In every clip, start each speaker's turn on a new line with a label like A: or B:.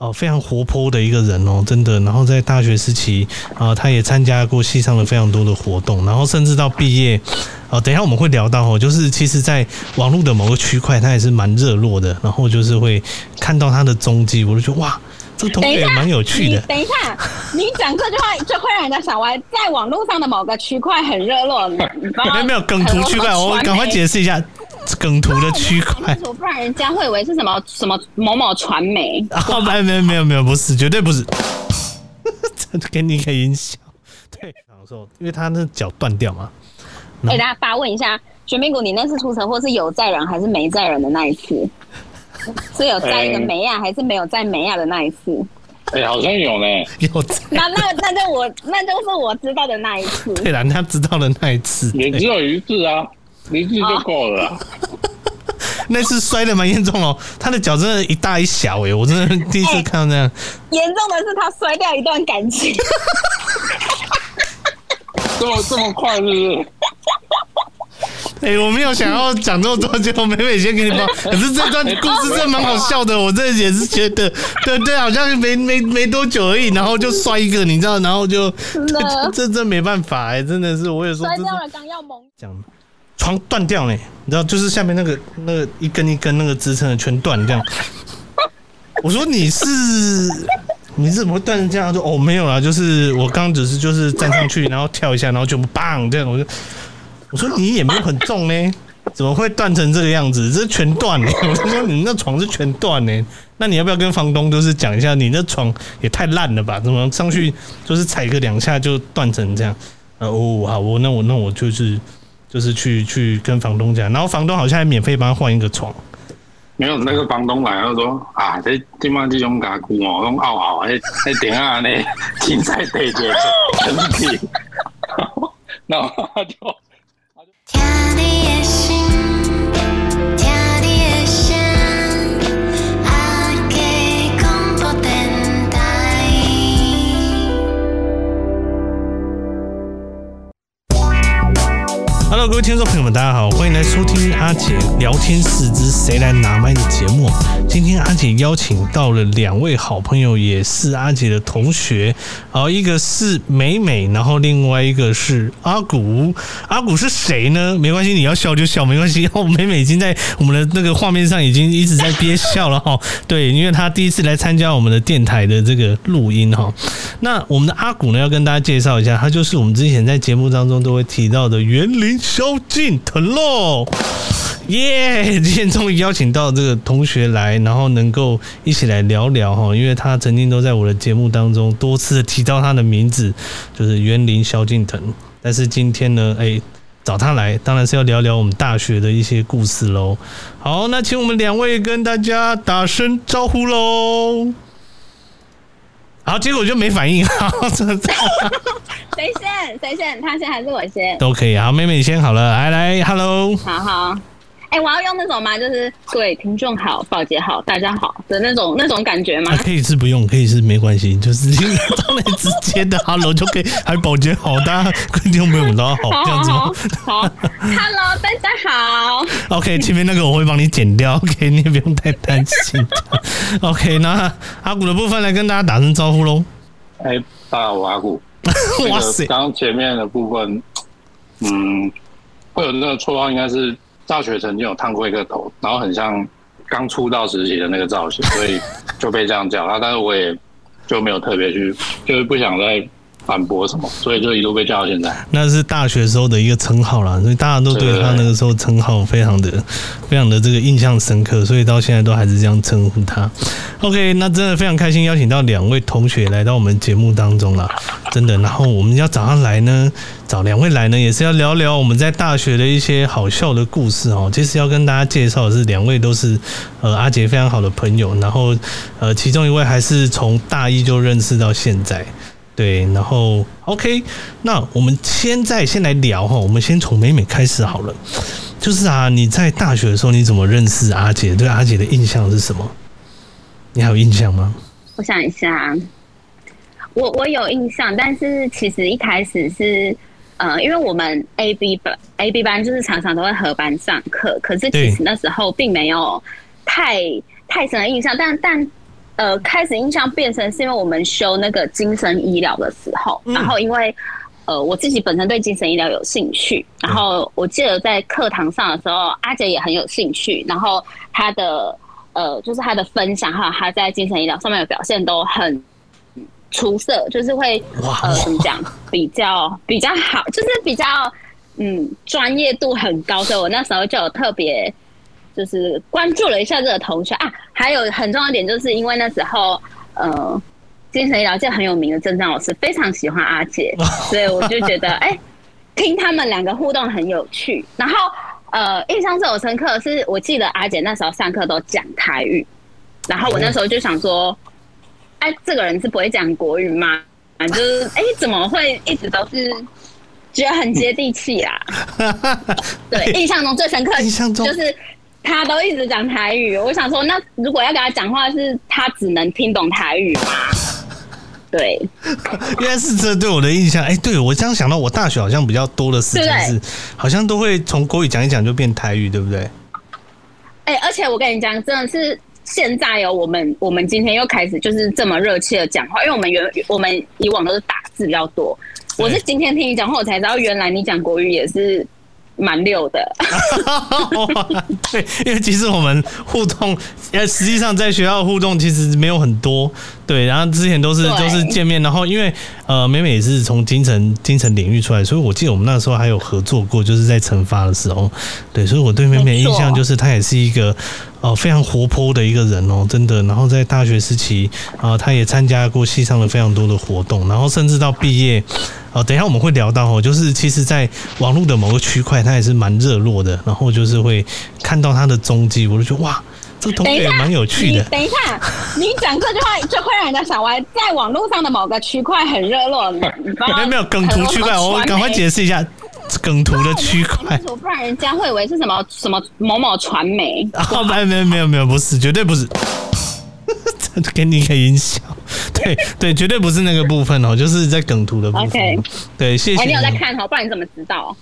A: 哦，非常活泼的一个人哦，真的。然后在大学时期啊，他也参加过系上的非常多的活动，然后甚至到毕业，哦，等一下我们会聊到哦，就是其实在网络的某个区块，他也是蛮热络的。然后就是会看到他的踪迹，我就觉得哇，这个同学也蛮有趣的。
B: 等一下，你讲这句话就会让人家想歪，在网络上的某个区块很热络。没
A: 有没有梗图区块，我赶快解释一下。梗图的区块，
B: 不然人家会以为是什么什么某某传媒。
A: 啊，没有没有没有没有，不是，绝对不是。这 给你一个音效，对，然后说，因为他那脚断掉嘛。
B: 给大家发问一下，全民股，你那次出车祸是有载人还是没载人的那一次？是有载一个梅亚还是没有载梅亚的那一次？
C: 哎、欸，好像有呢，
A: 有
B: 那那那就我那就是我知道的那一次。
A: 对了，他知道的那一次，
C: 也只有一次啊。离地就够了，
A: 那次摔的蛮严重哦，他的脚真的，一大一小哎，我真的第一次看到这样。
B: 严重的是他摔掉一段感情，
C: 这么这么快是不是？
A: 哎，我没有想要讲这么多，结果美美先给你报。可是这段故事真的蛮好笑的，我这也是觉得，对对，好像没没没多久而已，然后就摔一个，你知道，然后就这这真没办法哎，真的是，我也说
B: 摔掉了，刚要猛
A: 讲。床断掉了，你知道，就是下面那个那个一根一根那个支撑的全断这样。我说你是你怎么会断成这样？他说哦没有啦，就是我刚只是就是站上去，然后跳一下，然后就砰这样。我就我说你也没有很重呢，怎么会断成这个样子？这全断呢。我就说你那床是全断呢，那你要不要跟房东就是讲一下，你那床也太烂了吧？怎么上去就是踩个两下就断成这样？哦好，我那我那我就是。就是去去跟房东讲，然后房东好像还免费帮他换一个床。
C: 没有那个房东来，了说啊，这地方这种家具哦，用拗拗，那那顶啊那 青菜地结成品，然后他就。
A: Hello，各位听众朋友们，大家好，欢迎来收听阿杰聊天室之谁来拿麦的节目。今天阿杰邀请到了两位好朋友，也是阿杰的同学，好，一个是美美，然后另外一个是阿古。阿古是谁呢？没关系，你要笑就笑，没关系。哦，美美已经在我们的那个画面上已经一直在憋笑了哈。对，因为她第一次来参加我们的电台的这个录音哈。那我们的阿古呢，要跟大家介绍一下，他就是我们之前在节目当中都会提到的园林。萧敬腾喽，耶！今天终于邀请到这个同学来，然后能够一起来聊聊哈，因为他曾经都在我的节目当中多次提到他的名字，就是园林萧敬腾。但是今天呢，哎、找他来，当然是要聊聊我们大学的一些故事喽。好，那请我们两位跟大家打声招呼喽。好，结果就没反应。好，这谁
B: 先？谁先？他先还是我先？
A: 都可以。好，妹妹你先好了。来来，Hello。
B: 好好。哎、欸，我要用那种吗？就是各位听众好，保洁好，大家好的那种那种感觉吗？
A: 啊、可以是不用，可以是没关系，就是当然直接的 Hello 就可以。还保洁好，大家听众朋友们大家好，这样子吗？
B: 好，Hello，大家好。
A: OK，前面那个我会帮你剪掉，OK，你也不用太担心。OK，那阿古的部分来跟大家打声招呼喽。
C: 哎、欸，大家好，我阿古。
A: 哇塞，
C: 刚前面的部分，嗯，会有那个绰号，应该是。大学曾经有烫过一个头，然后很像刚出道时期的那个造型，所以就被这样叫他。但是我也就没有特别去，就是不想再反驳什么，所以就一路被叫到现在。
A: 那是大学时候的一个称号啦，所以大家都对他那个时候称号非常的、非常的这个印象深刻，所以到现在都还是这样称呼他。OK，那真的非常开心邀请到两位同学来到我们节目当中了，真的。然后我们要找他来呢。找两位来呢，也是要聊聊我们在大学的一些好笑的故事哦。其实要跟大家介绍的是，两位都是呃阿杰非常好的朋友，然后呃其中一位还是从大一就认识到现在，对。然后 OK，那我们现在先来聊哈，我们先从美美开始好了。就是啊，你在大学的时候你怎么认识阿姐？对阿姐的印象是什么？你还有印象吗？
B: 我想一下，我我有印象，但是其实一开始是。呃，因为我们 A B 班 A B 班就是常常都会合班上课，可是其实那时候并没有太太深的印象，但但呃开始印象变成是因为我们修那个精神医疗的时候，然后因为呃我自己本身对精神医疗有兴趣，然后我记得在课堂上的时候，阿杰也很有兴趣，然后他的呃就是他的分享还有他在精神医疗上面的表现都很出色，就是会呃怎么讲比较比较好，就是比较嗯专业度很高，所以我那时候就有特别。就是关注了一下这个同学啊，还有很重要一点，就是因为那时候呃，精神医疗界很有名的郑章老师非常喜欢阿姐，所以我就觉得哎、欸，听他们两个互动很有趣。然后呃，印象最有深刻的是，我记得阿姐那时候上课都讲台语，然后我那时候就想说，哎、欸，这个人是不会讲国语吗？就是哎、欸，怎么会一直都是觉得很接地气啦？对，印象中最深刻印象中就是。他都一直讲台语，我想说，那如果要跟他讲话，是他只能听懂台语吗？对，
A: 应该是这对我的印象。哎、欸，对我这样想到，我大学好像比较多的时间是，好像都会从国语讲一讲就变台语，对不对？
B: 哎、欸，而且我跟你讲，真的是现在有我们，我们今天又开始就是这么热切的讲话，因为我们原我们以往都是打字比较多，我是今天听你讲话，我才知道原来你讲国语也是。蛮溜的，
A: 对，因为其实我们互动，呃，实际上在学校互动其实没有很多，对，然后之前都是都是见面，然后因为呃，美美也是从精神精神领域出来，所以我记得我们那时候还有合作过，就是在成发的时候，对，所以我对美美印象就是她也是一个呃非常活泼的一个人哦，真的，然后在大学时期啊，她也参加过系上的非常多的活动，然后甚至到毕业。哦，等一下我们会聊到哦，就是其实，在网络的某个区块，它也是蛮热络的，然后就是会看到它的踪迹，我就觉得哇，这个同学也蛮有趣的。
B: 等一下，你讲这句话就会让人家想，歪，在网络上的某个区块很热络，没
A: 有没有梗图区块，我赶快解释一下梗图的区块，
B: 不然人家会以为是什么什么某某传媒。
A: 哦，没有没有没有没有，不是，绝对不是。给你一个音效，对 对，绝对不是那个部分哦，就是在梗图的部分。Okay. 对，谢谢。
B: 你有在看哦，不然你怎么知道？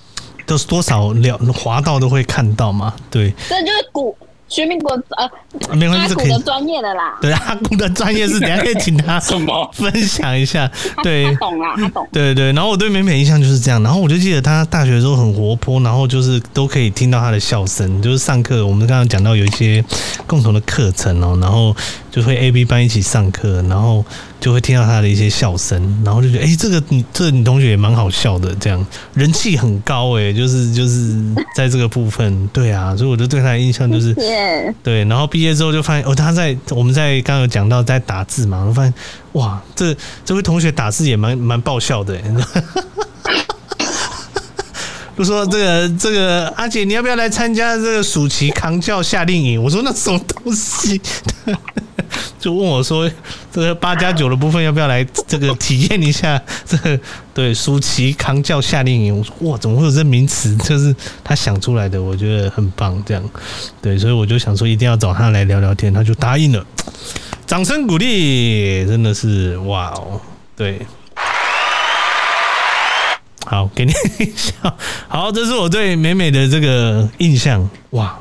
A: 都是多少聊滑到都会看到嘛，对。
B: 这就是古。学民国呃，
A: 没关系，阿
B: 古的专业的啦。
A: 对，阿古的专业是等下可以请他什么分享一下。对，
B: 他懂啦，他懂。
A: 对对，然后我对美美印象就是这样，然后我就记得他大学的时候很活泼，然后就是都可以听到他的笑声，就是上课我们刚刚讲到有一些共同的课程哦，然后就会 A B 班一起上课，然后。就会听到他的一些笑声，然后就觉得，哎、欸，这个你这个女同学也蛮好笑的，这样。人气很高，哎，就是就是在这个部分，对啊，所以我就对他的印象就是，对，然后毕业之后就发现，哦，他在我们在刚刚有讲到在打字嘛，我发现，哇，这这位同学打字也蛮蛮爆笑的，就说这个这个阿姐，你要不要来参加这个暑期扛教夏令营？我说那什么东西？就问我说：“这个八加九的部分要不要来这个体验一下？这个对暑期扛教夏令营。”我说：“哇，怎么会有这名词？就是他想出来的，我觉得很棒。这样对，所以我就想说一定要找他来聊聊天，他就答应了。掌声鼓励，真的是哇哦！对，好，给你一笑。好，这是我对美美的这个印象。哇，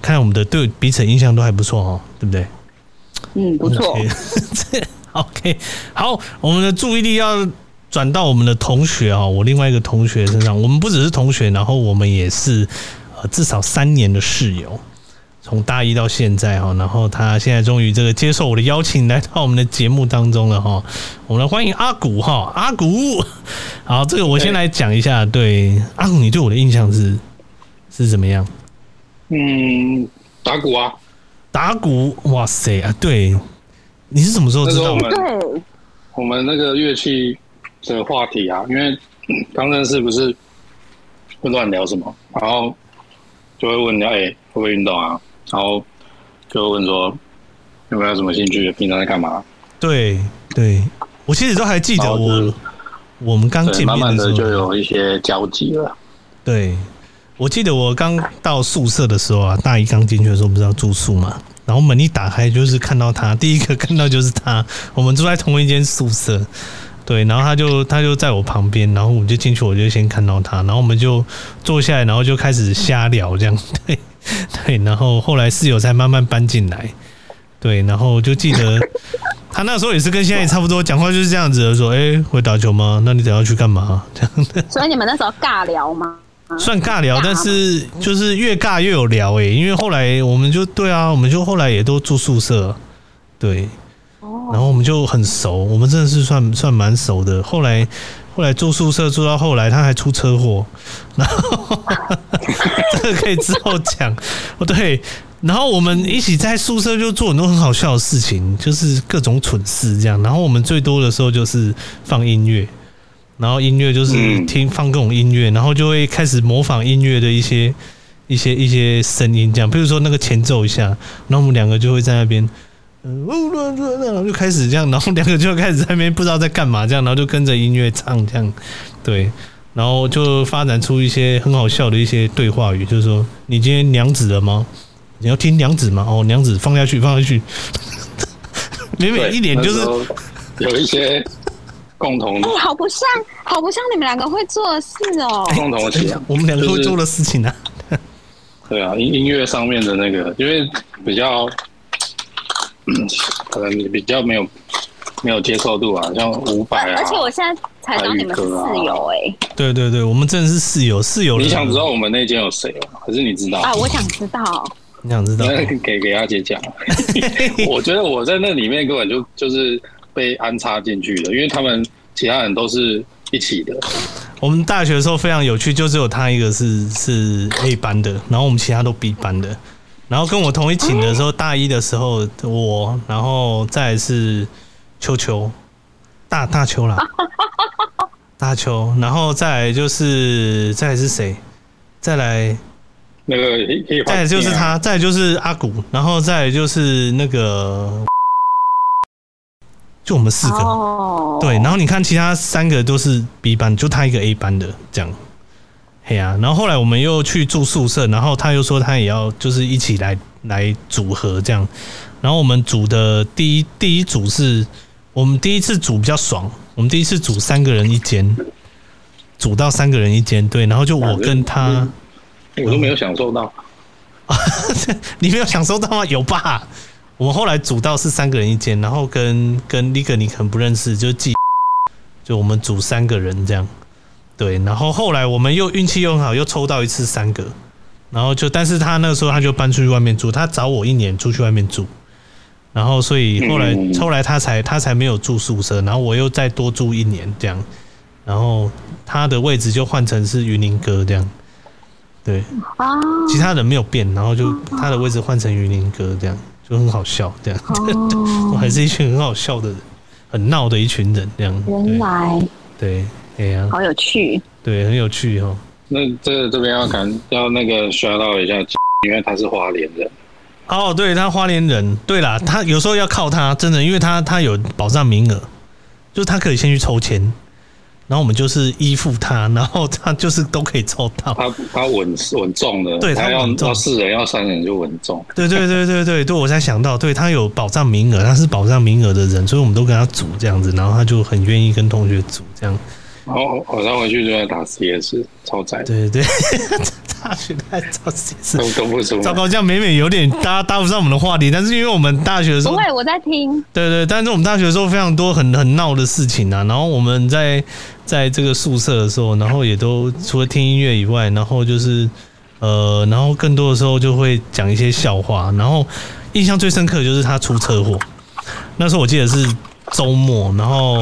A: 看来我们的对彼此印象都还不错哦，对不对？”
B: 嗯，不错。
A: Okay. OK，好，我们的注意力要转到我们的同学哦，我另外一个同学身上。我们不只是同学，然后我们也是呃至少三年的室友，从大一到现在哈。然后他现在终于这个接受我的邀请，来到我们的节目当中了哈。我们来欢迎阿古哈，阿古。好，这个我先来讲一下。对，对阿古，你对我的印象是是怎么样？
C: 嗯，打鼓啊。
A: 打鼓，哇塞啊！对，你是什么时候知道的？
C: 对，我们那个乐器的话题啊，因为刚认识不是会乱聊什么，然后就会问你哎、欸、会不会运动啊？然后就问说有没有什么兴趣？平常在干嘛？
A: 对对，我其实都还记得我我们刚见面的时候，慢
C: 慢的就有一些交集了。
A: 对。我记得我刚到宿舍的时候啊，大一刚进去的时候不是要住宿嘛，然后门一打开就是看到他，第一个看到就是他，我们住在同一间宿舍，对，然后他就他就在我旁边，然后我就进去，我就先看到他，然后我们就坐下来，然后就开始瞎聊这样，对 对，然后后来室友才慢慢搬进来，对，然后就记得 他那时候也是跟现在也差不多，讲话就是这样子的，说：“哎、欸，会打球吗？那你等下去干嘛？” 这样的。
B: 所以你们那时候尬聊吗？
A: 算尬聊，但是就是越尬越有聊哎、欸，因为后来我们就对啊，我们就后来也都住宿舍，对，然后我们就很熟，我们真的是算算蛮熟的。后来后来住宿舍住到后来，他还出车祸，然后这个 可以之后讲哦。对，然后我们一起在宿舍就做很多很好笑的事情，就是各种蠢事这样。然后我们最多的时候就是放音乐。然后音乐就是听放各种音乐，然后就会开始模仿音乐的一些一些一些声音，这样，比如说那个前奏一下，然后我们两个就会在那边，嗯，然后就开始这样，然后两个就开始在那边不知道在干嘛，这样，然后就跟着音乐唱，这样，对，然后就发展出一些很好笑的一些对话语，就是说，你今天娘子了吗？你要听娘子吗？哦，娘子放下去，放下去，每每一点就是
C: 有一些。共同的，
B: 哎、欸，好不像，好不像你们两个会做的事哦。
C: 共同的事情，
A: 我们两个会做的事情呢、啊？
C: 对啊，音音乐上面的那个，因为比较，可能比较没有没有接受度啊，像五百啊。
B: 而且我现在才知道你们是室友哎、欸。
A: 对对对，我们真的是室友，室友。
C: 你想知道我们那间有谁吗？可是你知道
B: 啊？我想知道。
A: 你想知道？
C: 给给阿姐讲。我觉得我在那里面根本就就是。被安插进去的，因为他们其他人都是一起的。
A: 我们大学的时候非常有趣，就只有他一个是是 A 班的，然后我们其他都 B 班的。然后跟我同一寝的时候，大一的时候我，然后再是秋秋，大大秋啦，大邱，然后再来就是再来是谁？再来
C: 那个，
A: 再来就是他，再来就是阿古，然后再来就是那个。就我们四个，oh. 对，然后你看其他三个都是 B 班，就他一个 A 班的这样，嘿啊，然后后来我们又去住宿舍，然后他又说他也要就是一起来来组合这样，然后我们组的第一第一组是我们第一次组比较爽，我们第一次组三个人一间，组到三个人一间，对，然后就我跟他，
C: 我都没有享受到，
A: 你没有享受到吗？有吧？我们后来组到是三个人一间，然后跟跟那个你可能不认识，就记，就我们组三个人这样，对，然后后来我们又运气又很好，又抽到一次三个，然后就但是他那个时候他就搬出去外面住，他找我一年出去外面住，然后所以后来后来他才他才没有住宿舍，然后我又再多住一年这样，然后他的位置就换成是云林哥这样，对，啊其他人没有变，然后就他的位置换成云林哥这样。就很好笑，这样，我、oh. 还是一群很好笑的人，很闹的一群人，这样。
B: 原来，
A: 对，哎呀、啊，
B: 好有趣，
A: 对，很有趣哦。
C: 那这这边要感，要那个刷到一下，因为他是花莲人。
A: 哦，对，他花莲人，对啦，他有时候要靠他，真的，因为他他有保障名额，就是他可以先去抽签。然后我们就是依附他，然后他就是都可以抽到。
C: 他他稳稳重的，
A: 对他要要
C: 四人要三人就稳重。
A: 对对对对对对，我才想到，对他有保障名额，他是保障名额的人，所以我们都跟他组这样子，然后他就很愿意跟同学组这样。
C: 然后晚上回去就在打 CS，超载。
A: 对对对，大学在打 CS
C: 都都不出。
A: 糟糕，这样每每有点搭搭不上我们的话题，但是因为我们大学的时候，
B: 不会我在听。
A: 对对，但是我们大学的时候非常多很很闹的事情啊，然后我们在。在这个宿舍的时候，然后也都除了听音乐以外，然后就是呃，然后更多的时候就会讲一些笑话。然后印象最深刻的就是他出车祸，那时候我记得是周末，然后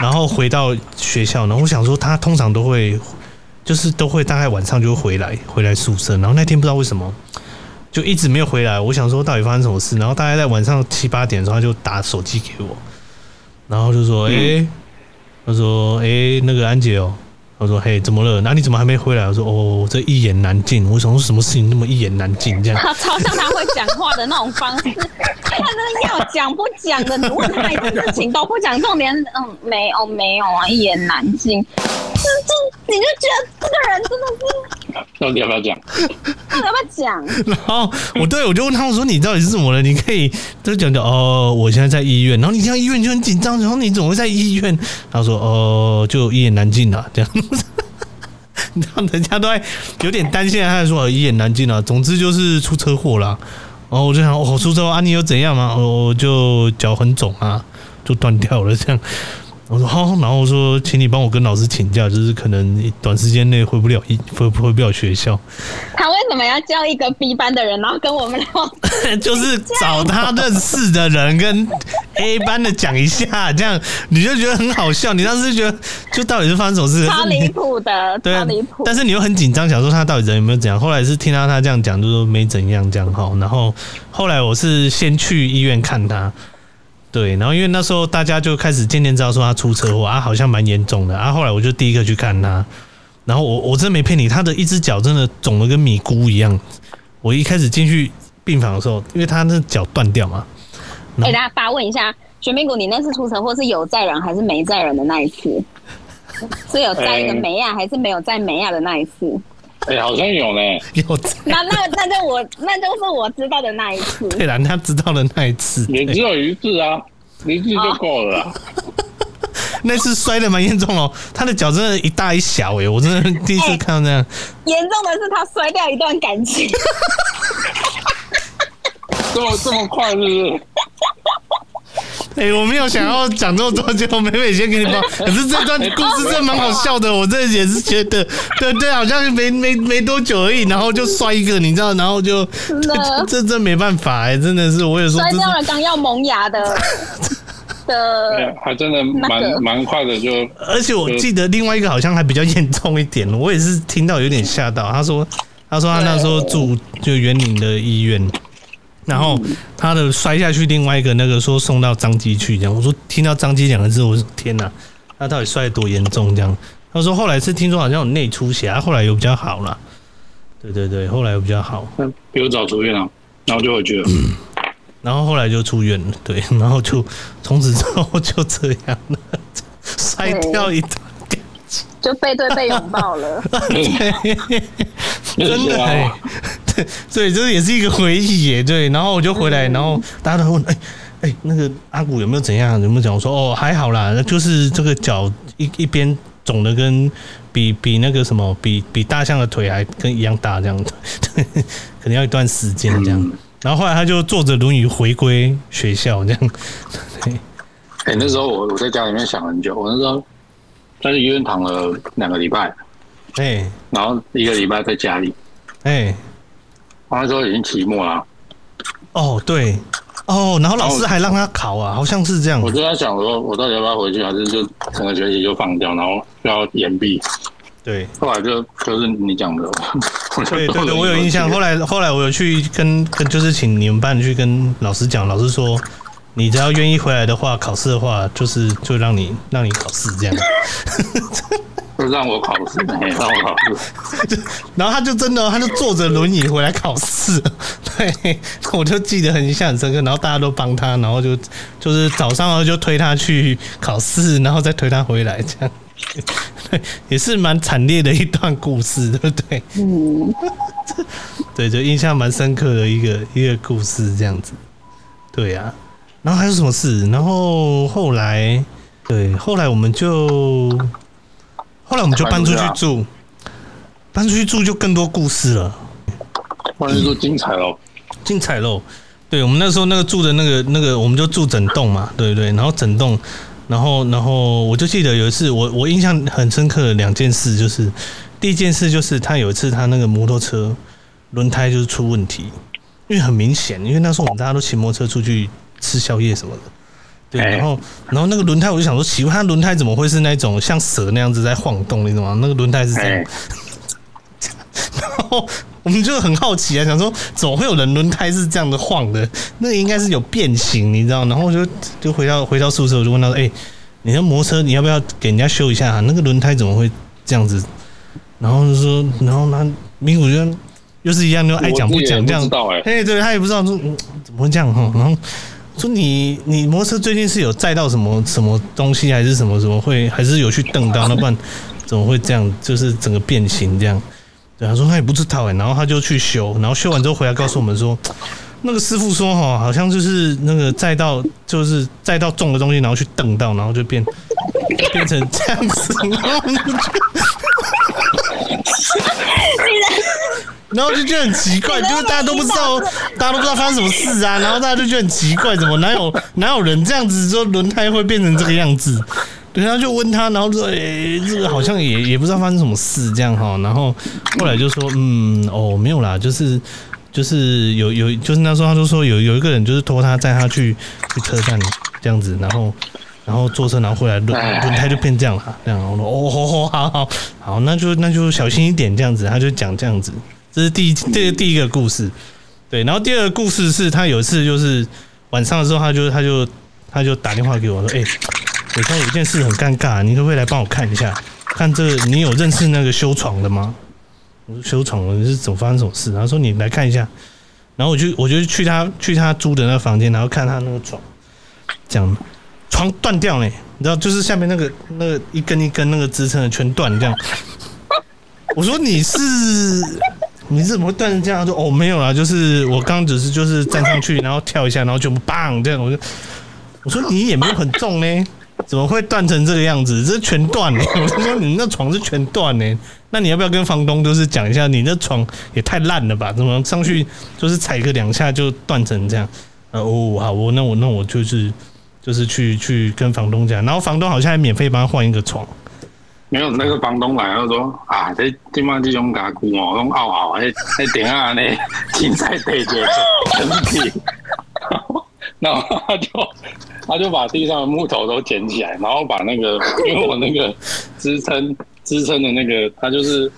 A: 然后回到学校，然后我想说他通常都会就是都会大概晚上就会回来回来宿舍，然后那天不知道为什么就一直没有回来。我想说到底发生什么事，然后大概在晚上七八点的时候他就打手机给我，然后就说：“诶。”他说：“哎、欸，那个安姐哦。”他说：“嘿，怎么了？那你怎么还没回来？”我说：“哦，这一言难尽。我想说什么事情那么一言难尽？这样。”他
B: 超像他会讲话的那种方式，他真的要讲不讲的，你问他一件事情都不讲重点。嗯，没有没有啊，一言难尽。就就你就觉得这个人真的是，
C: 到底要不要讲？
B: 到底要不要讲？
A: 然后我对我就问他，我说你到底是怎么了？你可以就讲讲哦，我现在在医院。然后你听到医院就很紧张，然后你怎么会在医院？他说哦，就一言难尽啊，这样。让人家都还有点担心，他还说一言难尽啊。总之就是出车祸了。然后我就想，哦，出车祸啊，你有怎样吗？我就脚很肿啊，就断掉了这样。我说好，然后我说，请你帮我跟老师请假，就是可能短时间内回不了一回回不了学校。
B: 他为什么要叫一个 B 班的人，然后跟我们聊？
A: 就是找他认识的人跟 A 班的讲一下，这样你就觉得很好笑。你当时觉得，就到底是发生什么事？
B: 超离谱的，对离谱。
A: 但是你又很紧张，想说他到底人有没有怎样？后来是听到他这样讲，就说没怎样这样哈。然后后来我是先去医院看他。对，然后因为那时候大家就开始渐渐知道说他出车祸啊，好像蛮严重的啊。后来我就第一个去看他，然后我我真的没骗你，他的一只脚真的肿得跟米糊一样。我一开始进去病房的时候，因为他那脚断掉嘛。
B: 给大家发问一下，全民股，你那次出车祸是有载人还是没载人的那一次？是有载一个梅亚还是没有载梅亚的那一次？
C: 哎、欸，好像有呢，
A: 有在。
B: 那那那就我那就是我知道的那一次。
A: 对啦，他知道的那一次，
C: 也只有一次啊，一次就够了。
A: 那次摔的蛮严重哦，他的脚真的，一大一小哎，我真的第一次看到这样。
B: 严、欸、重的是他摔掉一段感情。
C: 这么这么快是不是？
A: 哎、欸，我没有想要讲这么多，就美美先给你报。可是这段故事真的蛮好笑的，我这也是觉得，对对，好像没没没多久而已，然后就摔一个，你知道，然后就 这这真没办法哎、欸，真的是我有时候
B: 摔掉了刚要萌芽的的，
C: 还真的蛮蛮快的就。
A: 而且我记得另外一个好像还比较严重一点，我也是听到有点吓到。他说他说他那时候住就园林的医院。然后他的摔下去，另外一个那个说送到张基去这样。我说听到张基两个字，我说天哪，他到底摔得多严重这样？他说后来是听说好像有内出血，他后来有比较好了。对对对，后来有比较好，
C: 比我早出院了，然后就回去了。
A: 然后后来就出院了，对，然后就从此之后就这样了，摔掉一段感情，
B: 就背对背拥抱了。
A: 真的哎。所以这也是一个回忆耶，对。然后我就回来，然后大家都问，哎、欸、哎、欸，那个阿古有没有怎样？有没有讲？我说哦，还好啦，就是这个脚一一边肿的跟比比那个什么，比比大象的腿还跟一样大这样子，可能要一段时间这样。然后后来他就坐着轮椅回归学校这样。
C: 哎、欸，那时候我我在家里面想很久，我那时候在医院躺了两个礼拜，哎、欸，然后一个礼拜在家里，哎、欸。那时候已经期末了。
A: 哦，对，哦，然后老师还让他考啊，好像是这样。
C: 我就在想说，我到底要不要回去，还是就整个学期就放掉，然后要延毕？
A: 对，
C: 后来就就是你讲的，
A: 对对对，我有印象。后来后来我有去跟跟，就是请你们班去跟老师讲，老师说，你只要愿意回来的话，考试的话，就是就让你让你考试这样。
C: 就让我考试，让我考试。
A: 然后他就真的，他就坐着轮椅回来考试。对，我就记得很印象很深刻。然后大家都帮他，然后就就是早上就推他去考试，然后再推他回来，这样。对，也是蛮惨烈的一段故事，对不对？嗯。对，就印象蛮深刻的一个一个故事，这样子。对呀、啊。然后还有什么事？然后后来，对，后来我们就。后来我们就搬出去住，搬出去住就更多故事了。
C: 搬出去住精彩喽，
A: 精彩喽！对，我们那时候那个住的那个那个，我们就住整栋嘛，对不对？然后整栋，然后然后我就记得有一次，我我印象很深刻的两件事，就是第一件事就是他有一次他那个摩托车轮胎就是出问题，因为很明显，因为那时候我们大家都骑摩托车出去吃宵夜什么的。对，然后，然后那个轮胎，我就想说，奇怪，它轮胎怎么会是那种像蛇那样子在晃动，你懂吗？那个轮胎是这样。然后我们就很好奇啊，想说，怎么会有人轮胎是这样的晃的？那个应该是有变形，你知道？然后我就就回到回到宿舍，我就问他说：“哎，你的摩托车你要不要给人家修一下啊？那个轮胎怎么会这样子？”然后就说，然后那明我觉得又是一样，就爱讲不讲这样。哎，对，他也不知道说怎么会这样哈，然后。说你你摩托车最近是有载到什么什么东西还是什么什么会还是有去蹬到，那不然怎么会这样？就是整个变形这样。对，他说他也不知道哎，然后他就去修，然后修完之后回来告诉我们说，那个师傅说哈，好像就是那个载到就是载到重的东西，然后去蹬到，然后就变变成这样子。然 后就觉得很奇怪，就是大家都不知道，大家都不知道发生什么事啊，然后大家就觉得很奇怪，怎么哪有哪有人这样子说轮胎会变成这个样子？对，他就问他，然后说：“哎、欸，这个好像也也不知道发生什么事这样哈。”然后后来就说：“嗯，哦，没有啦，就是就是有有，就是那时候他就说有有一个人就是托他载他去去车站这样子，然后然后坐车然后回来轮轮胎就变这样了，这样我说哦，好好好好，那就那就小心一点这样子。”他就讲这样子，这是第一这第一个故事。对，然后第二个故事是他有一次就是晚上的时候，他就他就他就打电话给我说：“哎。”我说有一件事很尴尬，你可不可以来帮我看一下？看这，你有认识那个修床的吗？我说修床的，你是怎么发生什么事？然后说你来看一下，然后我就我就去他去他租的那个房间，然后看他那个床，讲床断掉呢，你知道，就是下面那个那个一根一根那个支撑的全断这样。我说你是你怎么会断成这样？就哦没有啦，就是我刚只是就是站上去，然后跳一下，然后就砰这样。我就我说你也没有很重呢。怎么会断成这个样子？这全断呢！我就说你那床是全断呢，那你要不要跟房东就是讲一下？你那床也太烂了吧？怎么上去就是踩个两下就断成这样？哦，好，我那我那我就是就是去去跟房东讲，然后房东好像还免费帮他换一个床。
C: 没有那个房东来，他说啊，这这帮这种加固哦，用凹凹，那那顶啊那青菜对接很平，然后他就。他就把地上的木头都捡起来，然后把那个，因为我那个支撑支撑的那个，它就是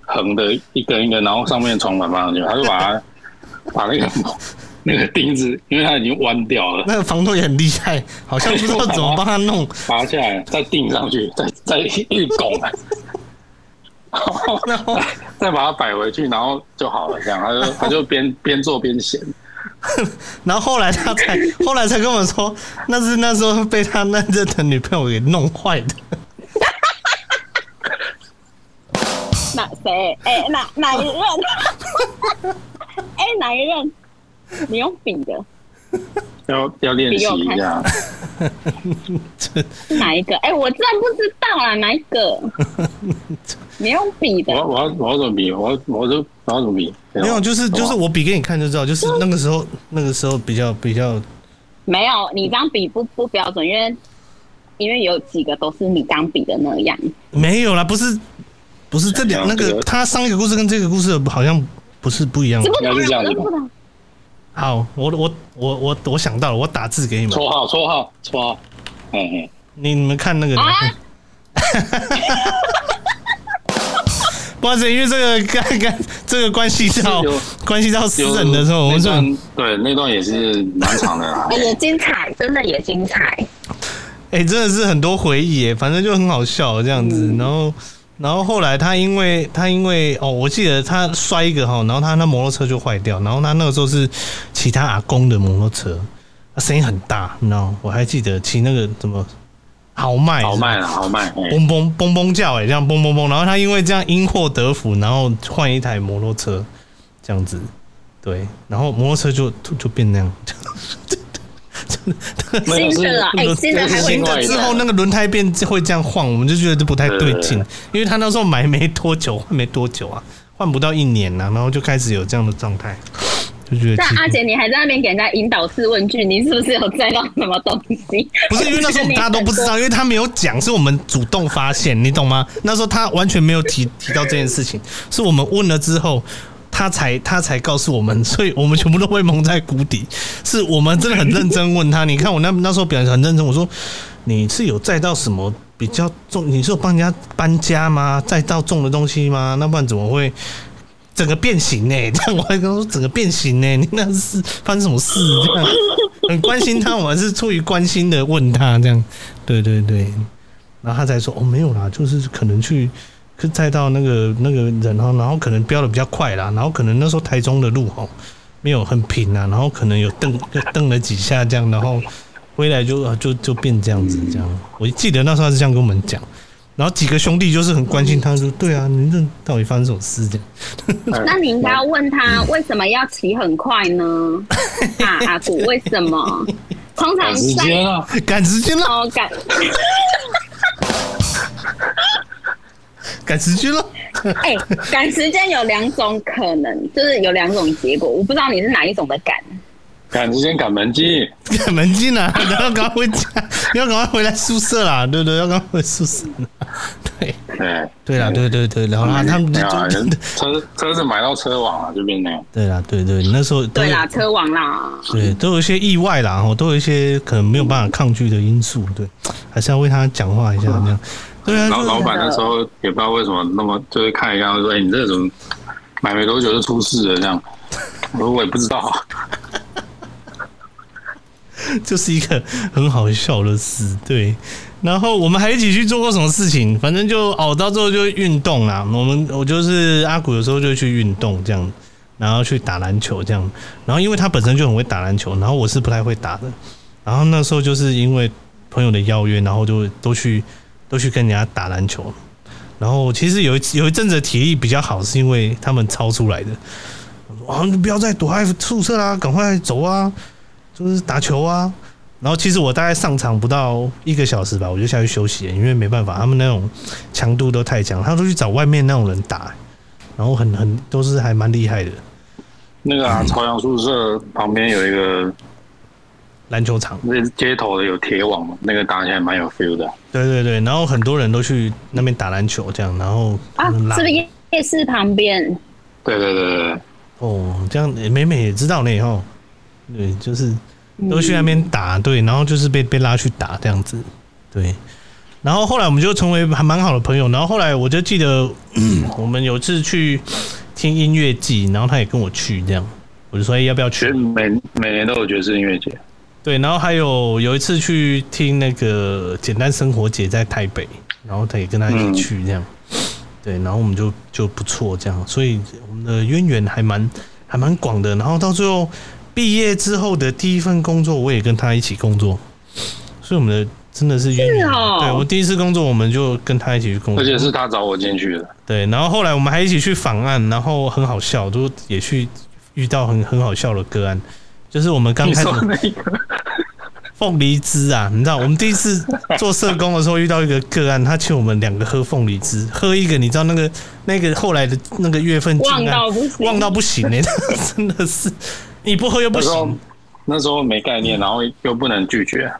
C: 横的一根一根，然后上面床板放上去，他就把它把那个那个钉子，因为它已经弯掉了。
A: 那个房东也很厉害，好像不知道怎么帮他弄，
C: 拔下来再钉上去，再再一拱，然后再把它摆回去，然后就好了。这样，他就他就边边做边嫌。
A: 然后后来他才后来才跟我说，那是那时候被他那任的女朋友给弄坏的。
B: 那谁？哎、欸，哪哪一任？哎、欸，哪一任？你用笔的？
C: 要 要练习一下。
B: 是哪一个？哎、欸，我真的不知道啊，哪一个？你用笔的？
C: 我我要我要怎么比？我我就我要怎么比？
A: 没有，就是就是我比给你看就知道，就是那个时候那个时候比较比较。
B: 没有，你这样比不不标准，因为因为有几个都是你刚比的那样。
A: 没有啦，不是不是这两那个他上一个故事跟这个故事好像不是不一样的。
B: 应该是这样子。
A: 好，我我我我我想到了，我打字给你们。
C: 绰号绰号绰号，嗯嗯，
A: 你你们看那个。啊不好意思，因为这个刚刚这个关系到关系到私人的时候，我们说
C: 对那段也是蛮长的啊，
B: 也精彩，真的也精彩。
A: 哎、欸，真的是很多回忆，哎，反正就很好笑这样子。嗯、然后，然后后来他因为他因为哦，我记得他摔一个哈，然后他那摩托车就坏掉，然后他那个时候是骑他阿公的摩托车，声音很大，你知道？我还记得骑那个怎么。豪迈，
C: 豪迈了，豪迈，
A: 嘣嘣嘣嘣叫，哎，这样嘣嘣嘣，然后他因为这样因祸得福，然后换一台摩托车，这样子，对，然后摩托车就就变那样，
B: 新的啊，哎，新的
A: 新的之后那个轮胎变会这样晃，我们就觉得这不太对劲，因为他那时候买没多久，没多久啊，换不到一年呐，然后就开始有这样的状态。
B: 就觉得但阿杰，你还在那边给人家引导式问句，你是不是有载到什么东西？
A: 不是，因为那时候我们大家都不知道，因为他没有讲，是我们主动发现，你懂吗？那时候他完全没有提提到这件事情，是我们问了之后，他才他才告诉我们，所以我们全部都被蒙在鼓底。是我们真的很认真问他，你看我那那时候表现很认真，我说你是有载到什么比较重？你是有帮人家搬家吗？载到重的东西吗？那不然怎么会？整个变形呢、这样我还跟他说整个变形呢、你那是发生什么事？这样很关心他，我还是出于关心的问他这样。对对对，然后他才说哦没有啦，就是可能去载到那个那个人哈，然后可能飙的比较快啦，然后可能那时候台中的路哈没有很平啊，然后可能有蹬蹬了几下这样，然后回来就就就变这样子这样。我记得那时候他是这样跟我们讲。然后几个兄弟就是很关心他，说：“对啊，你这到底发生什么事？”这样。
B: 那你应该要问他为什么要骑很快呢？啊，阿古为什么？通常赶
C: 时间了，
A: 赶时间了，
B: 哦，赶，
A: 赶时间了。
B: 哎、欸，赶时间有两种可能，就是有两种结果，我不知道你是哪一种的赶。
C: 赶时间赶门禁，
A: 赶门禁啊！然后赶快回家，你要赶快回来宿舍啦，对不对？要赶快回宿舍。对对对啦，对对对，然后他们就
C: 车车子买到车网了，就变那样。
A: 对啦，对对，那时候
B: 对啦，车网啦，
A: 对，都有一些意外啦，都有一些可能没有办法抗拒的因素，对，还是要为他讲话一下，这样。对啊，
C: 老老板那时候也不知道为什么那么，就是看一下说，哎，你这种买没多久就出事了，这样，我我也不知道。
A: 就是一个很好笑的事，对。然后我们还一起去做过什么事情？反正就哦，到最后就运动啦。我们我就是阿古，有时候就去运动这样，然后去打篮球这样。然后因为他本身就很会打篮球，然后我是不太会打的。然后那时候就是因为朋友的邀约，然后就都去都去跟人家打篮球。然后其实有一有一阵子体力比较好，是因为他们操出来的。啊，你不要再躲在宿舍啦，赶快走啊！就是打球啊，然后其实我大概上场不到一个小时吧，我就下去休息了，因为没办法，他们那种强度都太强，他都去找外面那种人打，然后很很都是还蛮厉害的。
C: 那个啊，朝阳宿舍旁边有一个
A: 篮球场，
C: 那街头的有铁网嘛，那个打起来蛮有 feel 的。
A: 对对对，然后很多人都去那边打篮球，这样，然后
B: 啊，是不是夜市旁边？
C: 对对对对。
A: 哦，这样美美也知道呢，齁。对，就是都去那边打，对，然后就是被被拉去打这样子，对，然后后来我们就成为还蛮好的朋友，然后后来我就记得 我们有次去听音乐季，然后他也跟我去这样，我就说哎要不要去？
C: 每每年都有爵士音乐节，
A: 对，然后还有有一次去听那个简单生活节在台北，然后他也跟他一起去这样，对，然后我们就就不错这样，所以我们的渊源还蛮还蛮广的，然后到最后。毕业之后的第一份工作，我也跟他一起工作，所以我们的真的是渊源。对，我第一次工作，我们就跟他一起去工作，
C: 而且是他找我进去的。
A: 对，然后后来我们还一起去访案，然后很好笑，都也去遇到很很好笑的个案，就是我们刚开始凤梨汁啊，你知道，我们第一次做社工的时候遇到一个个案，他请我们两个喝凤梨汁，喝一个，你知道那个那个后来的那个月份
B: 忘到不行，
A: 忘到不行哎，真的是。你不喝又不行，
C: 那时候没概念，然后又不能拒绝，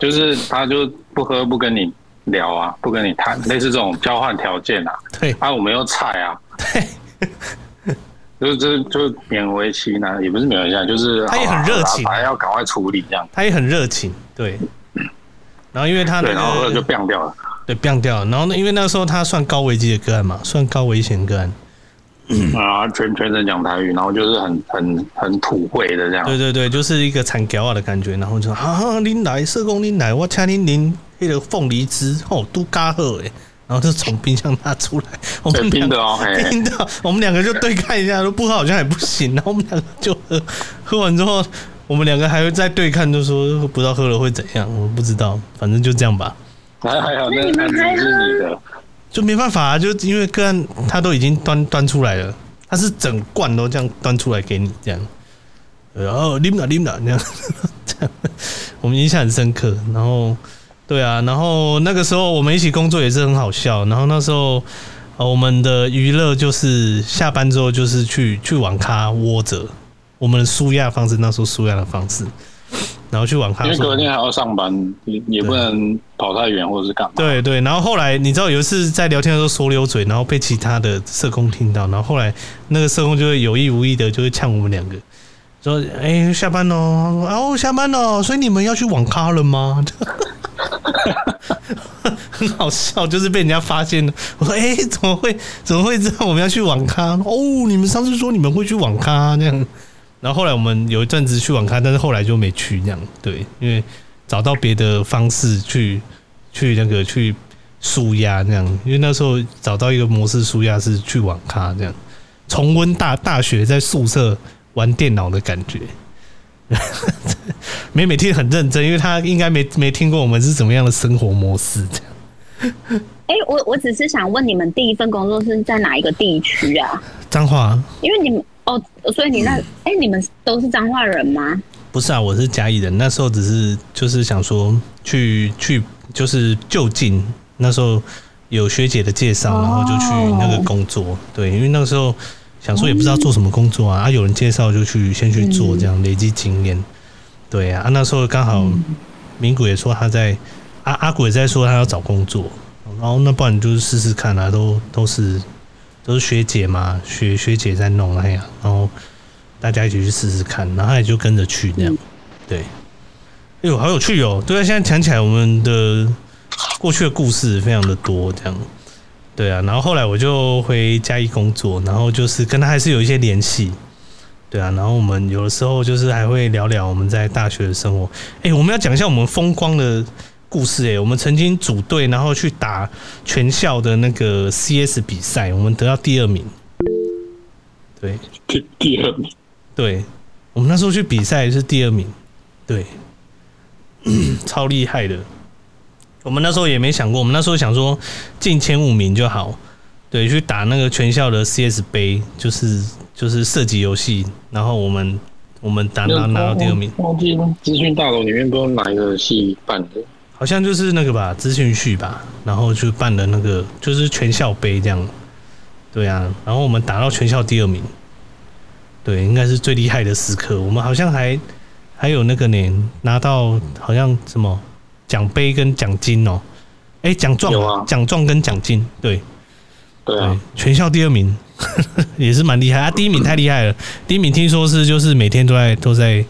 C: 就是他就不喝不跟你聊啊，不跟你谈，类似这种交换条件啊。
A: 对，
C: 啊，我们又菜啊，
A: 对，
C: 就是就就勉为其难，也不是勉为其难，就是
A: 他也很热情，
C: 还要赶快处理这样。
A: 他也很热情，对。然后因为他那个，
C: 然后就变掉了，
A: 对，变掉了。然后呢，因为那个时候他算高危机的个案嘛，算高危险个案。
C: 嗯啊，全全程讲台语，然后就是很很很土味的这样。
A: 对对对，就是一个惨屌啊的感觉，然后就说啊，您来社工，您来，我请您您那个凤梨汁哦，都嘎喝哎，然后就从冰箱拿出来，我们冰的哦，冰的，我们两个就对看一下，说不喝好像也不行，然后我们两个就喝，喝完之后，我们两个还会再对看，就说不知道喝了会怎样，我不知道，反正就这样吧。
C: 还还好，那个案子是你的。
A: 就没办法啊，就因为个案他都已经端端出来了，他是整罐都这样端出来给你这样，然后拎了拎了这样，这样我们印象很深刻。然后对啊，然后那个时候我们一起工作也是很好笑。然后那时候我们的娱乐就是下班之后就是去去网咖窝着，我们的纾压方式，那时候舒压的方式。然后去网咖，
C: 因为隔天还要上班，也也不能跑太远或者是干嘛。
A: 对对，然后后来你知道有一次在聊天的时候说溜嘴，然后被其他的社工听到，然后后来那个社工就会有意无意的就会呛我们两个，说：“哎，下班喽，哦，下班了，所以你们要去网咖了吗？” 很好笑，就是被人家发现了。我说：“哎，怎么会？怎么会知道我们要去网咖？哦，你们上次说你们会去网咖这样。”然后后来我们有一阵子去网咖，但是后来就没去这样，对，因为找到别的方式去去那个去舒压那样，因为那时候找到一个模式舒压是去网咖这样，重温大大学在宿舍玩电脑的感觉。美美听得很认真，因为他应该没没听过我们是怎么样的生活模式这样。
B: 哎，我我只是想问你们第一份工作是在哪一个地区啊？
A: 彰化。因
B: 为你们。哦，所以你那哎、欸，你们都是彰化人吗？
A: 不是啊，我是嘉义人。那时候只是就是想说去去就是就近，那时候有学姐的介绍，然后就去那个工作。对，因为那个时候想说也不知道做什么工作啊，啊，有人介绍就去先去做，这样累积经验。对啊，啊那时候刚好明古也说他在，阿阿古也在说他要找工作，然后那不然就是试试看啊，都都是都是学姐嘛，学学姐在弄哎呀，然后大家一起去试试看，然后他也就跟着去那样。对，哎呦，好有趣哦！对啊，现在讲起来我们的。过去的故事非常的多，这样，对啊，然后后来我就回嘉义工作，然后就是跟他还是有一些联系，对啊，然后我们有的时候就是还会聊聊我们在大学的生活。哎，我们要讲一下我们风光的故事。哎，我们曾经组队，然后去打全校的那个 CS 比赛，我们得到第二名。对，
C: 第第二名。
A: 对，我们那时候去比赛是第二名，对，超厉害的。我们那时候也没想过，我们那时候想说进前五名就好，对，去打那个全校的 CS 杯，就是就是射击游戏，然后我们我们打拿拿到第二名。
C: 忘记资讯大楼里面不知道哪一个系办的，
A: 好像就是那个吧，资讯系吧，然后就办的那个就是全校杯这样，对啊，然后我们打到全校第二名，对，应该是最厉害的时刻。我们好像还还有那个呢，拿到好像什么。奖杯跟奖金哦，哎，奖状啊，奖状跟奖金，对，
C: 对啊，
A: 全校第二名呵呵 也是蛮厉害。啊，第一名太厉害了，第一名听说是就是每天都在都在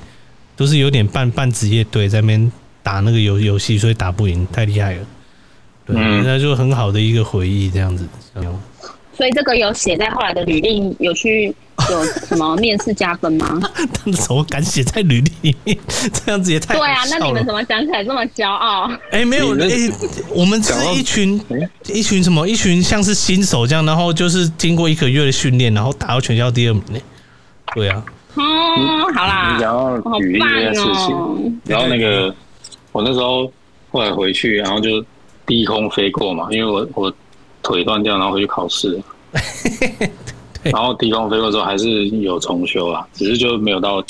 A: 都是有点半半职业队在那边打那个游游戏，所以打不赢，太厉害了，对，那就很好的一个回忆这样子。
B: 所以这个有写在后来的履历，有去有什么面试加分吗？
A: 他们怎么敢写在履历里面？这样子也太……
B: 对啊，那你们怎么想起来这么骄傲？
A: 哎、欸，没有，哎、欸，我们是一群一群什么？一群像是新手这样，然后就是经过一个月的训练，然后打到全校第二名呢。对啊，
B: 哦，好啦，
C: 然后履历这件事情，哦、然后那个我那时候后来回去，然后就低空飞过嘛，因为我我。腿断掉，然后回去考试，对 然后低空飞过之后还是有重修啊，只是就没有到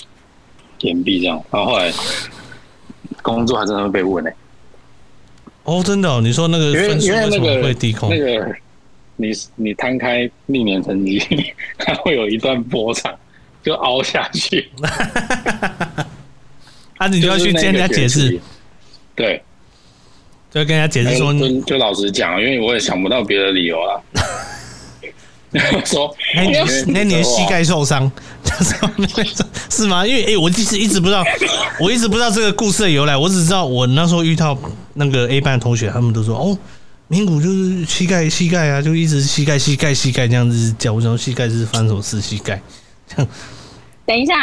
C: 延毕这样。然后后来工作还真的会被问呢、欸。
A: 哦，真的哦？你说那个分数为什么会低空？
C: 那个你你摊开历年成绩，它会有一段波长，就凹下去。
A: 啊，你就要去跟人家解释。
C: 对。
A: 就跟人家解释说，
C: 就就老实讲，因为我也想不到别的理由了。说，
A: 那年那年膝盖受伤，是吗？因为哎、欸，我其实一直不知道，我一直不知道这个故事的由来。我只知道我那时候遇到那个 A 班的同学，他们都说哦，名古就是膝盖膝盖啊，就一直膝盖膝盖膝盖这样子讲。我想膝盖是翻手撕膝盖。
B: 等一下。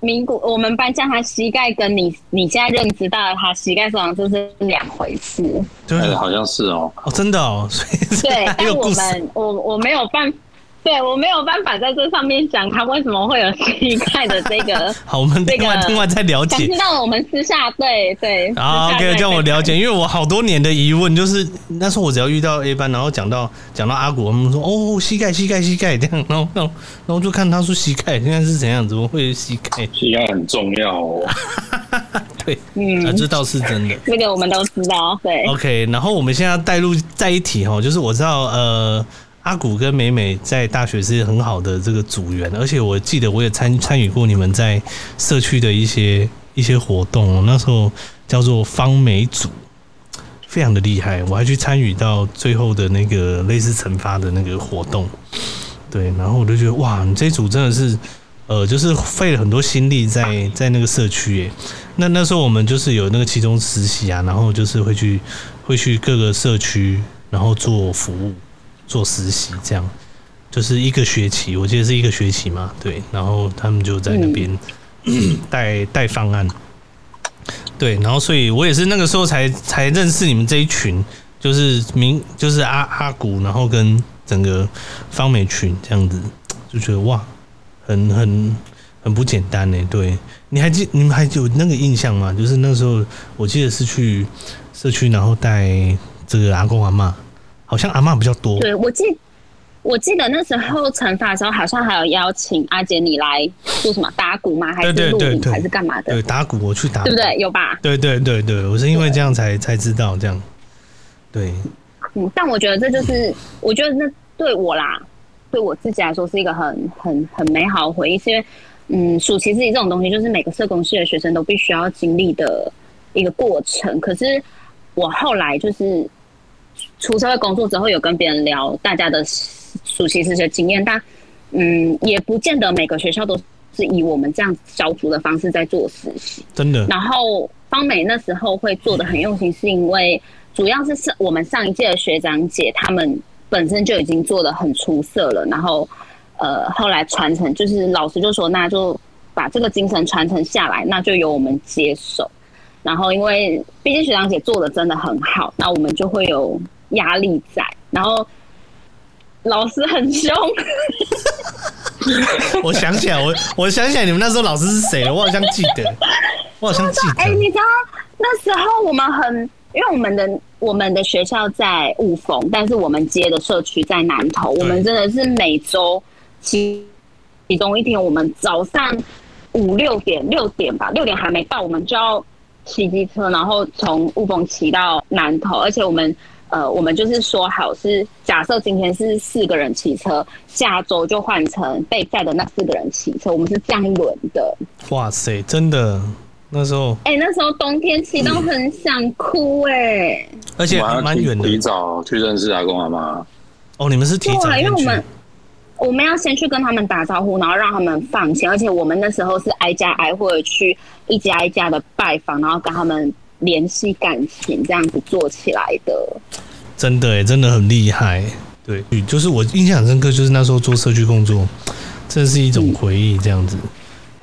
B: 名古，我们班叫他膝盖，跟你你现在认知到的他膝盖受伤就是两回事。
A: 对，
C: 好像是哦。
A: 哦，真的哦。所以
B: 对，但我们我我没有办法。对，我没有办法在这上面讲他为什么会有膝盖的这个。
A: 好，我们另外另外再了解。
B: 知道了，我们私下对对。
A: 啊，OK，叫我了解，因为我好多年的疑问就是，那时候我只要遇到 A 班，然后讲到讲到阿古，我们说哦，膝盖膝盖膝盖这样，然后然后然后就看他说膝盖现在是怎样，怎么会膝盖？
C: 膝盖很重要哦。
A: 对，嗯，这倒是真的。
B: 这个我们都知道，对。
A: OK，然后我们现在带入再一题哈，就是我知道呃。阿古跟美美在大学是很好的这个组员，而且我记得我也参参与过你们在社区的一些一些活动，那时候叫做方美组，非常的厉害，我还去参与到最后的那个类似惩罚的那个活动，对，然后我就觉得哇，你这组真的是呃，就是费了很多心力在在那个社区诶，那那时候我们就是有那个期中实习啊，然后就是会去会去各个社区，然后做服务。做实习这样，就是一个学期，我记得是一个学期嘛，对。然后他们就在那边带带方案，对。然后所以我也是那个时候才才认识你们这一群，就是明就是阿阿古，然后跟整个方美群这样子，就觉得哇，很很很不简单呢。对，你还记你们还有那个印象吗？就是那时候我记得是去社区，然后带这个阿公阿嬷。好像阿嬷比较多。
B: 对，我记，我记得那时候惩罚的时候，好像还有邀请阿杰你来做什么打鼓吗？还是录影还是干嘛的？
A: 对，打鼓我去打，
B: 对不对？有吧？
A: 对对对对，我是因为这样才才知道这样。对，
B: 嗯，但我觉得这就是，我觉得那对我啦，对我自己来说是一个很很很美好的回忆，是因为，嗯，暑期自习这种东西，就是每个社工系的学生都必须要经历的一个过程。可是我后来就是出社会工作之后，有跟别人聊大家的暑期实习经验，但嗯，也不见得每个学校都是以我们这样小组的方式在做实习，
A: 真的。
B: 然后方美那时候会做的很用心，是因为。主要是是我们上一届的学长姐，他们本身就已经做的很出色了，然后呃后来传承，就是老师就说，那就把这个精神传承下来，那就由我们接手。然后因为毕竟学长姐做的真的很好，那我们就会有压力在。然后老师很凶，
A: 我想起来，我我想起来你们那时候老师是谁了？我好像记得，我好像记得。
B: 哎、欸，你知道那时候我们很。因为我们的我们的学校在雾峰，但是我们接的社区在南投。我们真的是每周其其中一天，我们早上五六点六点吧，六点还没到，我们就要骑机车，然后从雾峰骑到南投。而且我们呃，我们就是说好是假设今天是四个人骑车，下周就换成被载的那四个人骑车，我们是这样轮的。
A: 哇塞，真的。那时候，
B: 哎、欸，那时候冬天骑到很想哭哎、欸，
A: 而且还蛮远的。
C: 提早去认识阿公阿妈。
A: 哦，你们是提早，
B: 因为我们我们要先去跟他们打招呼，然后让他们放心。而且我们那时候是挨家挨户的去一家一家的拜访，然后跟他们联系感情，这样子做起来的。
A: 真的哎，真的很厉害。对，就是我印象很深刻，就是那时候做社区工作，这是一种回忆，这样子。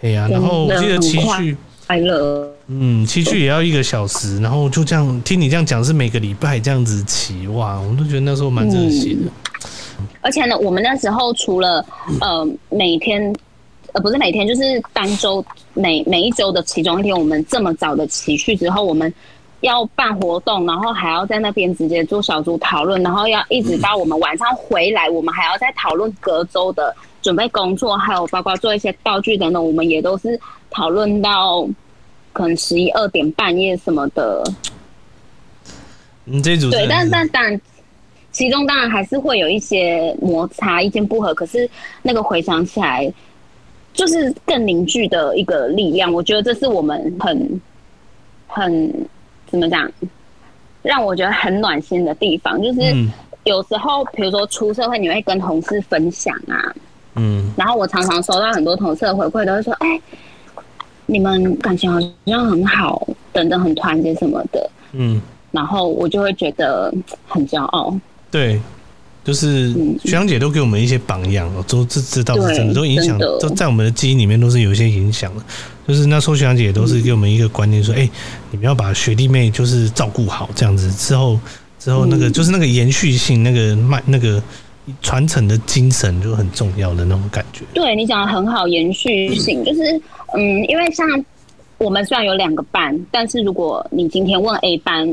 A: 哎、嗯、呀、啊，然后我记得骑去。
B: 快乐，
A: 嗯，骑去也要一个小时，然后就这样听你这样讲，是每个礼拜这样子骑，哇，我都觉得那时候蛮热血的、
B: 嗯。而且呢，我们那时候除了呃每天，呃不是每天，就是当周每每一周的其中一天，我们这么早的起去之后，我们要办活动，然后还要在那边直接做小组讨论，然后要一直到我们晚上回来，我们还要再讨论隔周的准备工作，还有包括做一些道具等等，我们也都是。讨论到可能十一二点半夜什么的，
A: 你，这组
B: 对，但但但其中当然还是会有一些摩擦、意见不合，可是那个回想起来，就是更凝聚的一个力量。我觉得这是我们很很怎么讲，让我觉得很暖心的地方。就是有时候，比如说出社会，你会跟同事分享啊，嗯，然后我常常收到很多同事的回馈，都会说，哎。你们感情好像很好，等等很团结什么的，嗯，然后我就会觉得很骄傲。
A: 对，就是学长姐都给我们一些榜样哦，都这这倒是真的，都影响，都在我们的记忆里面都是有一些影响的。就是那时候学长姐都是给我们一个观念，说，哎、你们要把学弟妹就是照顾好，这样子之后之后那个、嗯、就是那个延续性，那个卖那个。传承的精神就很重要的那种感觉。
B: 对，你讲的很好，延续性就是，嗯，因为像我们虽然有两个班，但是如果你今天问 A 班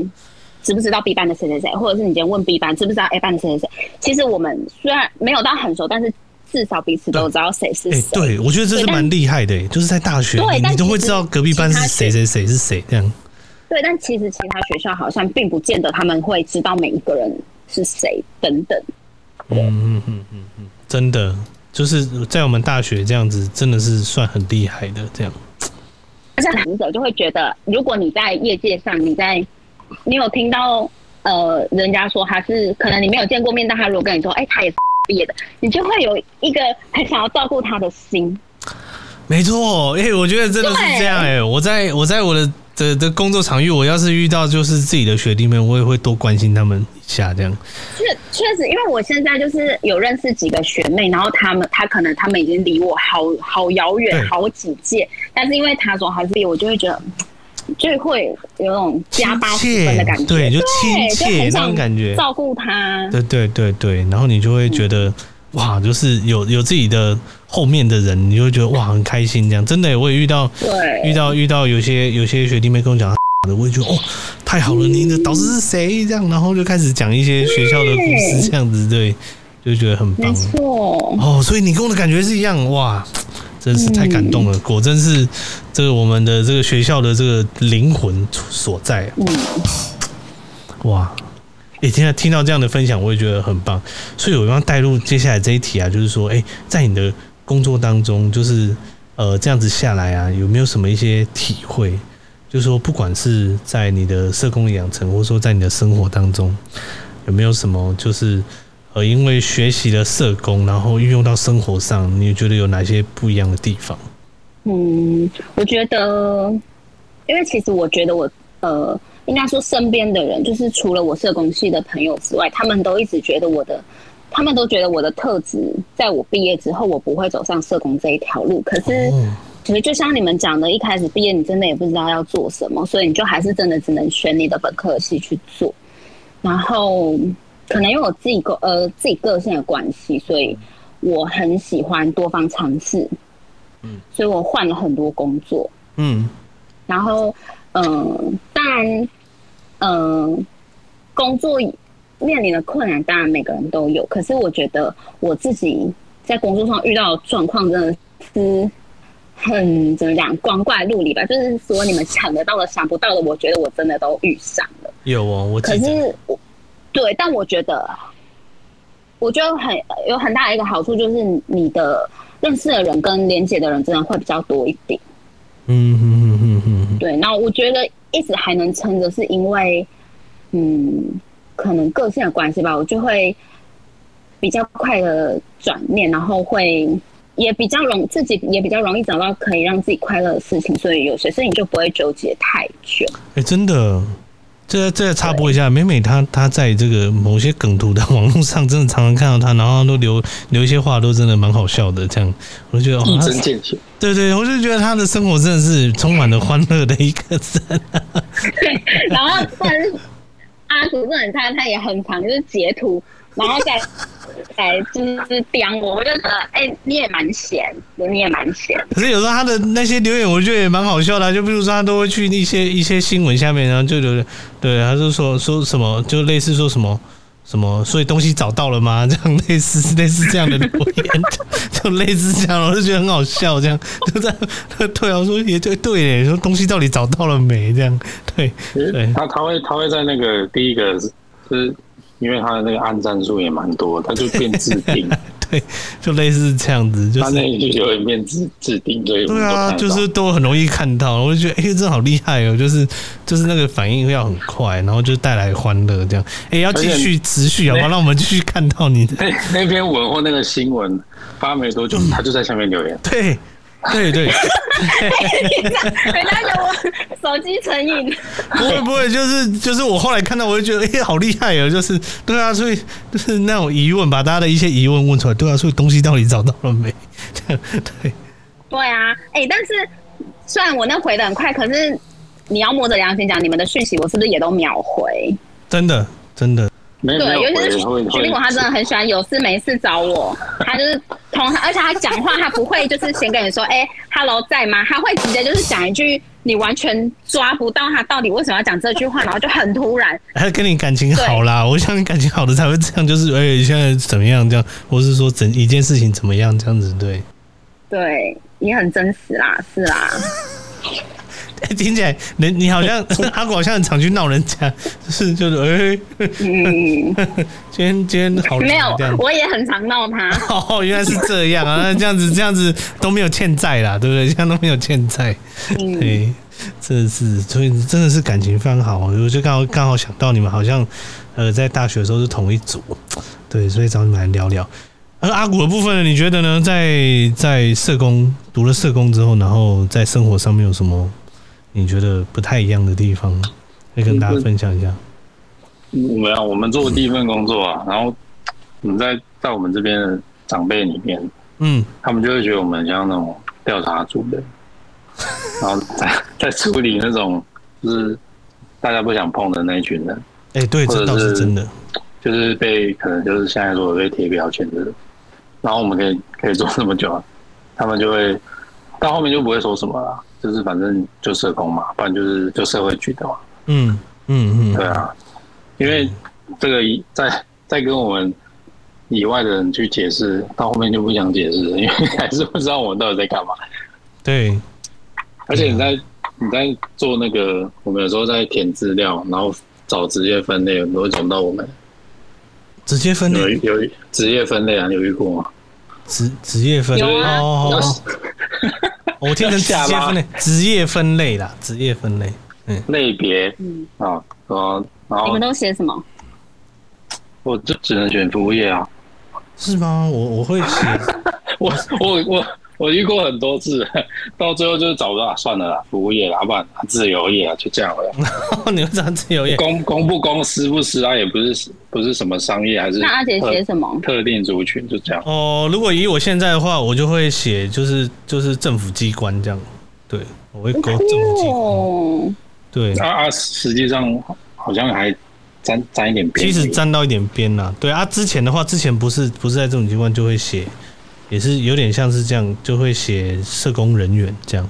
B: 知不知道 B 班的谁谁谁，或者是你今天问 B 班知不知道 A 班的谁谁谁，其实我们虽然没有到很熟，但是至少彼此都知道谁是谁。欸。对，
A: 我觉得这是蛮厉害的，就是在大学里你都会知道隔壁班是谁谁谁是谁这样。
B: 对，但其实其他学校好像并不见得他们会知道每一个人是谁等等。
A: 嗯嗯嗯嗯嗯，真的就是在我们大学这样子，真的是算很厉害的这样。
B: 而且读者就会觉得，如果你在业界上，你在你有听到呃，人家说他是可能你没有见过面，但他如果跟你说，哎、欸，他也是毕业的，你就会有一个很想要照顾他的心。
A: 没错，哎、欸，我觉得真的是这样哎、欸，我在我在我的。的的工作场域，我要是遇到就是自己的学弟妹，我也会多关心他们一下，这样。
B: 确确实，因为我现在就是有认识几个学妹，然后他们他可能他们已经离我好好遥远好几届，但是因为他说还是离我，就会觉得就会有种加八十分的感觉，
A: 对，就亲切那种感觉，
B: 照顾他。
A: 对对对对，然后你就会觉得。嗯哇，就是有有自己的后面的人，你就会觉得哇很开心这样。真的，我也遇到，对，遇到遇到有些有些学弟妹跟我讲 的，我也觉得哦太好了，你的导师是谁？这样，然后就开始讲一些学校的故事，这样子对，就觉得很棒。没错，哦，所以你跟我的感觉是一样，哇，真是太感动了，果真是这个我们的这个学校的这个灵魂所在。嗯，哇。也听到听到这样的分享，我也觉得很棒。所以我要带入接下来这一题啊，就是说，哎，在你的工作当中，就是呃这样子下来啊，有没有什么一些体会？就是说，不管是在你的社工养成，或者说在你的生活当中，有没有什么就是呃，因为学习了社工，然后运用到生活上，你觉得有哪些不一样的地方？
B: 嗯，我觉得，因为其实我觉得我呃。应该说，身边的人就是除了我社工系的朋友之外，他们都一直觉得我的，他们都觉得我的特质，在我毕业之后，我不会走上社工这一条路。可是，其实就像你们讲的，一开始毕业，你真的也不知道要做什么，所以你就还是真的只能选你的本科系去做。然后，可能因为我自己个呃自己个性的关系，所以我很喜欢多方尝试。嗯，所以我换了很多工作。嗯，然后。嗯，当然，嗯，工作面临的困难，当然每个人都有。可是我觉得我自己在工作上遇到的状况，真的是很怎么讲，光怪陆离吧。就是说，你们想得到的、想不到的，我觉得我真的都遇上了。
A: 有哦，我可
B: 是我对，但我觉得，我觉得很有很大的一个好处，就是你的认识的人跟连接的人，真的会比较多一点。嗯哼哼哼哼，对，那我觉得一直还能撑着，是因为，嗯，可能个性的关系吧，我就会比较快的转念，然后会也比较容自己也比较容易找到可以让自己快乐的事情，所以有些事情就不会纠结太久。
A: 哎、欸，真的。这这插播一下，美美她她在这个某些梗图的网络上，真的常常看到她，然后都留留一些话，都真的蛮好笑的。这样，我就觉得
C: 一针见血。
A: 对对，我就觉得她的生活真的是充满了欢乐的一个人。
B: 对，然后但是阿祖这种他他也很常就是截图，然后再。哎，就是刁我，我就觉得，哎、欸，你也蛮闲，你也蛮闲。
A: 可是有时候他的那些留言，我觉得也蛮好笑的、啊。就比如说，他都会去一些一些新闻下面，然后就留言，对，他就说说什么，就类似说什么什么，所以东西找到了吗？这样类似类似这样的留言，就类似这样，我就觉得很好笑。这样就这样，对啊，我说也对对，说东西到底找到了没？这样对对，
C: 他他会他会在那个第一个是。是因为他的那个按赞数也蛮多，他就变置顶，
A: 对，就类似这样子，就是
C: 他那就会变置置顶，所以
A: 对啊，就是都很容易看到，我就觉得哎、欸，这好厉害哦，就是就是那个反应要很快，然后就带来欢乐这样，哎、欸，要继续持续好吗，让我们继续看到你的。
C: 那那篇文或那个新闻发没多久，他就在下面留言，
A: 对。对对，
B: 人家有我手机成瘾，
A: 不会不会，就是就是我后来看到，我就觉得哎、欸，好厉害哦，就是对啊，所以就是那种疑问，把大家的一些疑问问出来，对啊，所以东西到底找到了没？对，
B: 对啊，哎、欸，但是虽然我那回的很快，可是你要摸着良心讲，你们的讯息我是不是也都秒回？
A: 真的真的。
B: 对，尤其是徐立果，他真的很喜欢有事没事找我。他就是同，而且他讲话，他不会就是先跟你说，哎、欸，Hello，在吗？他会直接就是讲一句，你完全抓不到他到底为什么要讲这句话，然后就很突然。
A: 他跟你感情好啦，我想你感情好的才会这样，就是哎、欸，现在怎么样这样，或是说整一件事情怎么样这样子，对。
B: 对，也很真实啦，是啦。
A: 哎，听起来你你好像 阿果好像很常去闹人家，就是就是哎，嗯，今天今天好
B: 没有，我也很常闹他。
A: 哦，原来是这样啊，那这样子这样子都没有欠债啦，对不对？这样都没有欠债，嗯，对，真的是，所以真的是感情非常好。我就刚好刚好想到你们好像呃在大学的时候是同一组，对，所以找你们来聊聊。而阿古的部分呢，你觉得呢？在在社工读了社工之后，然后在生活上面有什么？你觉得不太一样的地方，可以跟大家分享一下。
C: 没有，我们做的第一份工作啊，然后我们在在我们这边的长辈里面，嗯，他们就会觉得我们像那种调查组的，然后在在处理那种就是大家不想碰的那一群人。
A: 哎、欸，对，这倒是真的，
C: 就是被可能就是现在说的被贴标签的，然后我们可以可以做这么久啊，他们就会到后面就不会说什么了。就是反正就社工嘛，不然就是就社会局的嘛。嗯嗯嗯，对啊，因为这个在在跟我们以外的人去解释，到后面就不想解释，因为还是不知道我们到底在干嘛。
A: 对，
C: 而且你在你在做那个，我们有时候在填资料，然后找职业分类，都会找不到我们。
A: 直接分类
C: 有有职业分类啊？有遇过吗？
A: 职职业分类
B: 有啊
A: 哦，
B: 有
A: 哦我听成职业分类，职业分类啦，职业分类，嗯，
C: 类别
B: 嗯，
C: 啊，然后然后
B: 你们都写什么？
C: 我就只能选服务业啊。
A: 是吗？我我会写，
C: 我我我我遇过很多次，到最后就是找不到，啊算了啦，服务业啦，要不然自由业啊，就这样了。
A: 你们这样自由业，
C: 公公不公，私不私啊，也不是不是什么商业，还是
B: 那阿姐写什么？
C: 特定族群，就这样。
A: 哦，如果以我现在的话，我就会写，就是就是政府机关这样，对，我会勾政府机关，
B: 哦，
A: 对，
C: 啊啊，实际上好像还沾沾一点边。
A: 其实沾到一点边啦，对啊，之前的话，之前不是不是在这种机关就会写，也是有点像是这样，就会写社工人员这样，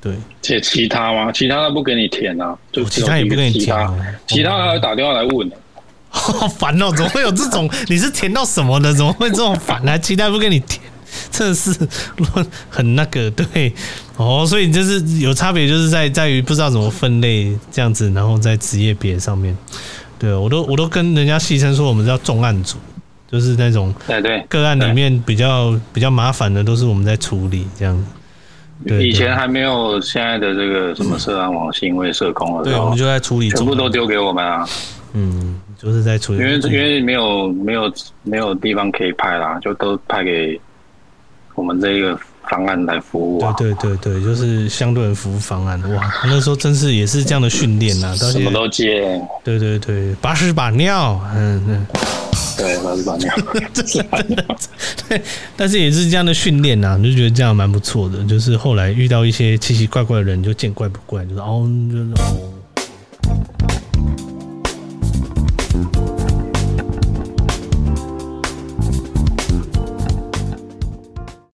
A: 对，
C: 写其他吗？其他他不给你填啊，就
A: 哦其他也不给你填啊，
C: 其他还会打电话来问、
A: 好烦哦、怎么会有这种？你是填到什么的？怎么会这种烦呢、啊？其他不给你填，真的是很那个对哦，所以就是有差别，就是在 在于不知道怎么分类这样子，然后在职业别上面，对我都我都跟人家戏称说我们叫重案组，就是那种
C: 对对，
A: 个案里面比较比较麻烦的都是我们在处理这样。子。对。
C: 以前还没有现在的这个什么社安网信位社工
A: 了
C: 对，
A: 我们就在处理，
C: 全部都丢给我们啊，
A: 嗯，就是在处理，
C: 因为因为没有没有没有地方可以派啦，就都派给我们这个方案来服务啊。
A: 对对对对，就是相对人服务方案，哇，那时候真是也是这样的训练呐，到
C: 什么都接，
A: 对对对，把屎把尿，嗯嗯，
C: 对，把屎把尿，
A: 这是真的，对，但是也是这样的训练呐，就觉得这样蛮不错的，就是后来遇到一些奇奇怪怪的人，就见怪不怪，就是哦，就是哦。